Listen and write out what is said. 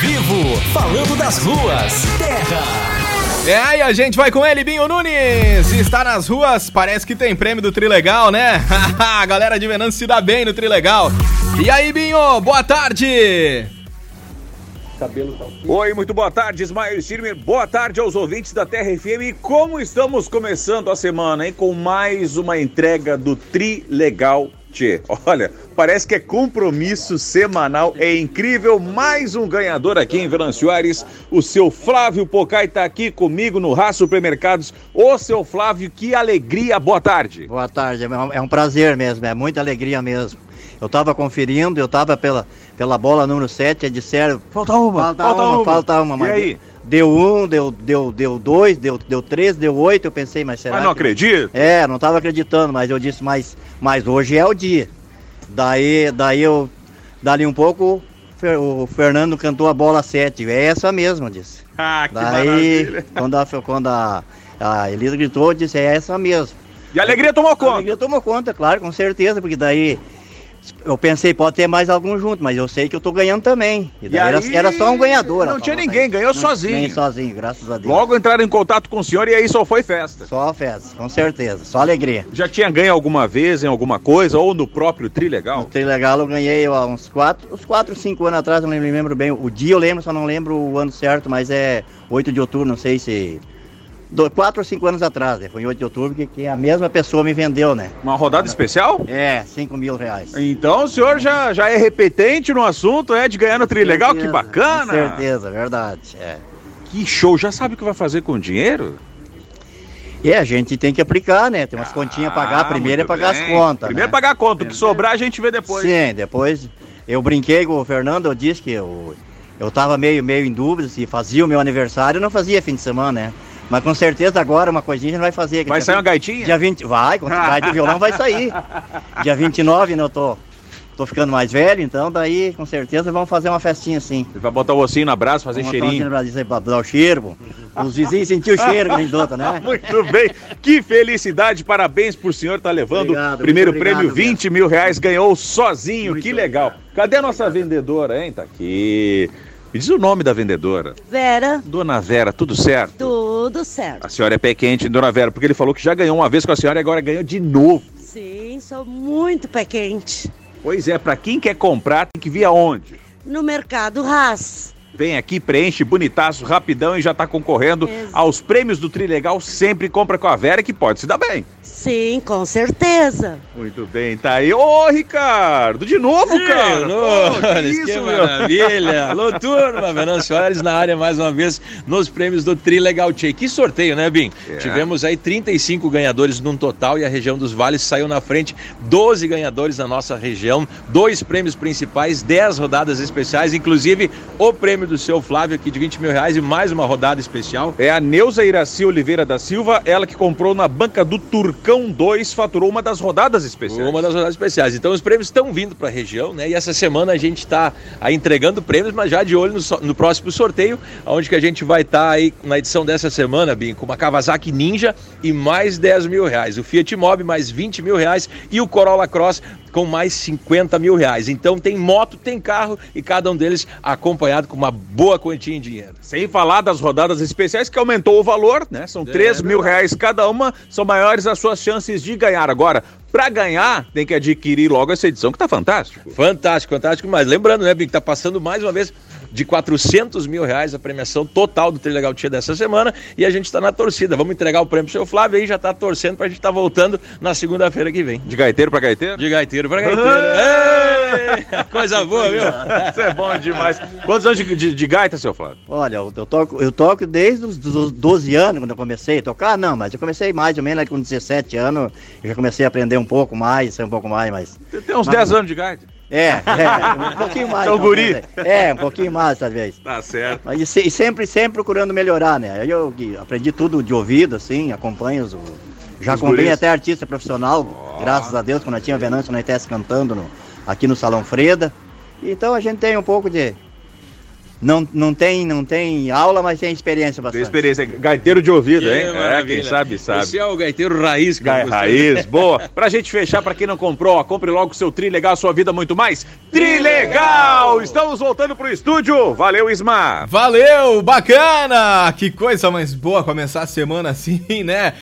vivo, falando das ruas, terra. É, e a gente vai com ele, Binho Nunes. Está nas ruas, parece que tem prêmio do Trilegal, né? a galera de Venâncio se dá bem no Trilegal. E aí, Binho, boa tarde. Oi, muito boa tarde, Ismael Schirmer. Boa tarde aos ouvintes da Terra FM. E como estamos começando a semana, hein? Com mais uma entrega do Tri Legal Tchê. Olha, parece que é compromisso semanal. É incrível. Mais um ganhador aqui em Venâncio Aires. O seu Flávio Pocai está aqui comigo no Raça Supermercados. Ô, seu Flávio, que alegria. Boa tarde. Boa tarde. É um prazer mesmo. É muita alegria mesmo. Eu estava conferindo, eu estava pela, pela bola número 7, é disseram. Falta uma, falta, falta uma, uma, falta uma. Mas e aí? Deu um, deu, deu, deu dois, deu, deu três, deu oito, eu pensei, mas será. Mas não que... acredito? É, não estava acreditando, mas eu disse, mas, mas hoje é o dia. Daí, daí eu, dali um pouco, o Fernando cantou a bola 7. É essa mesmo, eu disse. Ah, que Daí, maravilha. quando a, quando a, a Elisa gritou, eu disse, é essa mesmo. E a alegria tomou A conta. alegria tomou conta, claro, com certeza, porque daí eu pensei, pode ter mais algum junto, mas eu sei que eu tô ganhando também. E daí era, aí, era só um ganhador. não tinha ninguém, aí. ganhou Não- sozinho. Nem sozinho, graças a Deus. Logo entraram em contato com o senhor e aí só foi festa. Só festa, com certeza, só alegria. Já tinha ganho alguma vez em alguma coisa ou no próprio Trilegal? Tem legal, eu ganhei há uns 4, uns 4, 5 anos atrás, não lembro, lembro bem. O dia eu lembro, só não lembro o ano certo, mas é 8 de outubro, não sei se. 4 ou 5 anos atrás, né? Foi em 8 de outubro que, que a mesma pessoa me vendeu, né? Uma rodada especial? É, 5 mil reais. Então o senhor já, já é repetente no assunto, é de ganhar no Trilegal? Que Certeza, bacana! Com certeza, verdade. É. Que show! Já sabe o que vai fazer com o dinheiro? E a gente tem que aplicar, né? Tem umas continhas a pagar. Primeiro é Ah, pagar bem. as contas. Primeiro né? pagar a conta, o que sobrar a gente vê depois. Sim, depois eu brinquei com o Fernando, eu disse que eu, eu tava meio, meio em dúvida se fazia o meu aniversário ou não fazia fim de semana, né? Mas com certeza agora uma coisinha a gente vai fazer. Vai dia sair uma 20 gaitinha? Dia 20, vai, quando vai do violão vai sair. Dia 29, né, eu tô, tô ficando mais velho, então daí com certeza vamos fazer uma festinha assim. Vai botar o ossinho no abraço, fazer Vamos botar um cheirinho. no pra dar o cheiro, pô. os vizinhos sentir o cheiro, que nem dota, né? Muito bem, que felicidade, parabéns por senhor estar levando Obrigado, o primeiro prêmio, obrigado 20 mil reais, ganhou sozinho, Muito que legal. Cadê a nossa vendedora, hein? Tá aqui. Me diz o nome da vendedora. Vera, Dona Vera, tudo certo? tudo certo. A senhora é pé quente, Dona Vera, porque ele falou que já ganhou uma vez com a senhora e agora ganhou de novo. Sim, sou muito pé quente. Pois é, pra quem quer comprar, tem que vir aonde? No mercado Haas. Vem aqui, preenche bonitaço, rapidão e já tá concorrendo Exato. aos prêmios do Trilegal. Sempre compra com a Vera que pode se dar bem. Sim, com certeza. Muito bem, tá aí. Ô, Ricardo, de novo, cara. Pô, que isso, que meu? maravilha! Alô, turma! Venâncio Soares na área mais uma vez nos prêmios do Tri Legal Tchê. Que sorteio, né, Bim? É. Tivemos aí 35 ganhadores num total e a região dos Vales saiu na frente. 12 ganhadores na nossa região, dois prêmios principais, 10 rodadas especiais, inclusive o prêmio do seu Flávio aqui de 20 mil reais e mais uma rodada especial. É a Neuza Iraci Oliveira da Silva, ela que comprou na banca do Turcão 2, faturou uma das rodadas especiais. Uma das rodadas especiais. Então os prêmios estão vindo para a região, né? E essa semana a gente está entregando prêmios, mas já de olho no, no próximo sorteio, onde que a gente vai estar aí na edição dessa semana, Bim, com uma Kawasaki Ninja e mais 10 mil reais. O Fiat Mobi mais 20 mil reais e o Corolla Cross com mais 50 mil reais. Então tem moto, tem carro e cada um deles acompanhado com uma boa quantia em dinheiro. Sem falar das rodadas especiais que aumentou o valor, né? São 3 mil reais cada uma, são maiores as suas chances de ganhar. Agora, para ganhar, tem que adquirir logo essa edição que tá fantástico. Fantástico, fantástico. Mas lembrando, né, que tá passando mais uma vez de 400 mil reais a premiação total do Trilegal Tia dessa semana e a gente está na torcida. Vamos entregar o prêmio pro seu Flávio aí, já tá torcendo pra gente estar voltando na segunda-feira que vem. De gaiteiro para gaiteiro? De gaiteiro pra gaiteiro. Ei, coisa boa, viu? Isso é bom demais. Quantos anos de, de- de gaita, seu Flávio? Olha, eu, toco, eu toco desde os dos 12 anos, quando eu comecei a tocar, não, mas eu comecei mais ou menos lá com 17 anos, eu já comecei a aprender um pouco mais, um pouco mais, mas... Você tem uns Mas- 10 anos de gaita. É, é, um pouquinho mais. Talvez, guri. É, um pouquinho mais, talvez. Tá certo. Mas e e sempre, sempre procurando melhorar, né? Aí eu aprendi tudo de ouvido, assim, acompanho os... Já Os acompanhei guris. até artista profissional, graças a Deus, quando eu tinha Venâncio na ITS cantando no- aqui no Salão Freda. Então a gente tem um pouco de... não, não, tem, não tem aula, mas tem experiência Tem bastante. experiência. Gaiteiro de ouvido, Que hein? É, maravilha. quem sabe, sabe. Esse é o gaiteiro raiz, Gai você- Raiz, boa. Pra gente fechar, pra quem não comprou, ó, compre logo o seu Tri Legal, sua vida muito mais. Tri Legal! Estamos voltando pro estúdio. Valeu, Ismar. Valeu, bacana! Que coisa mais boa começar a semana assim, né?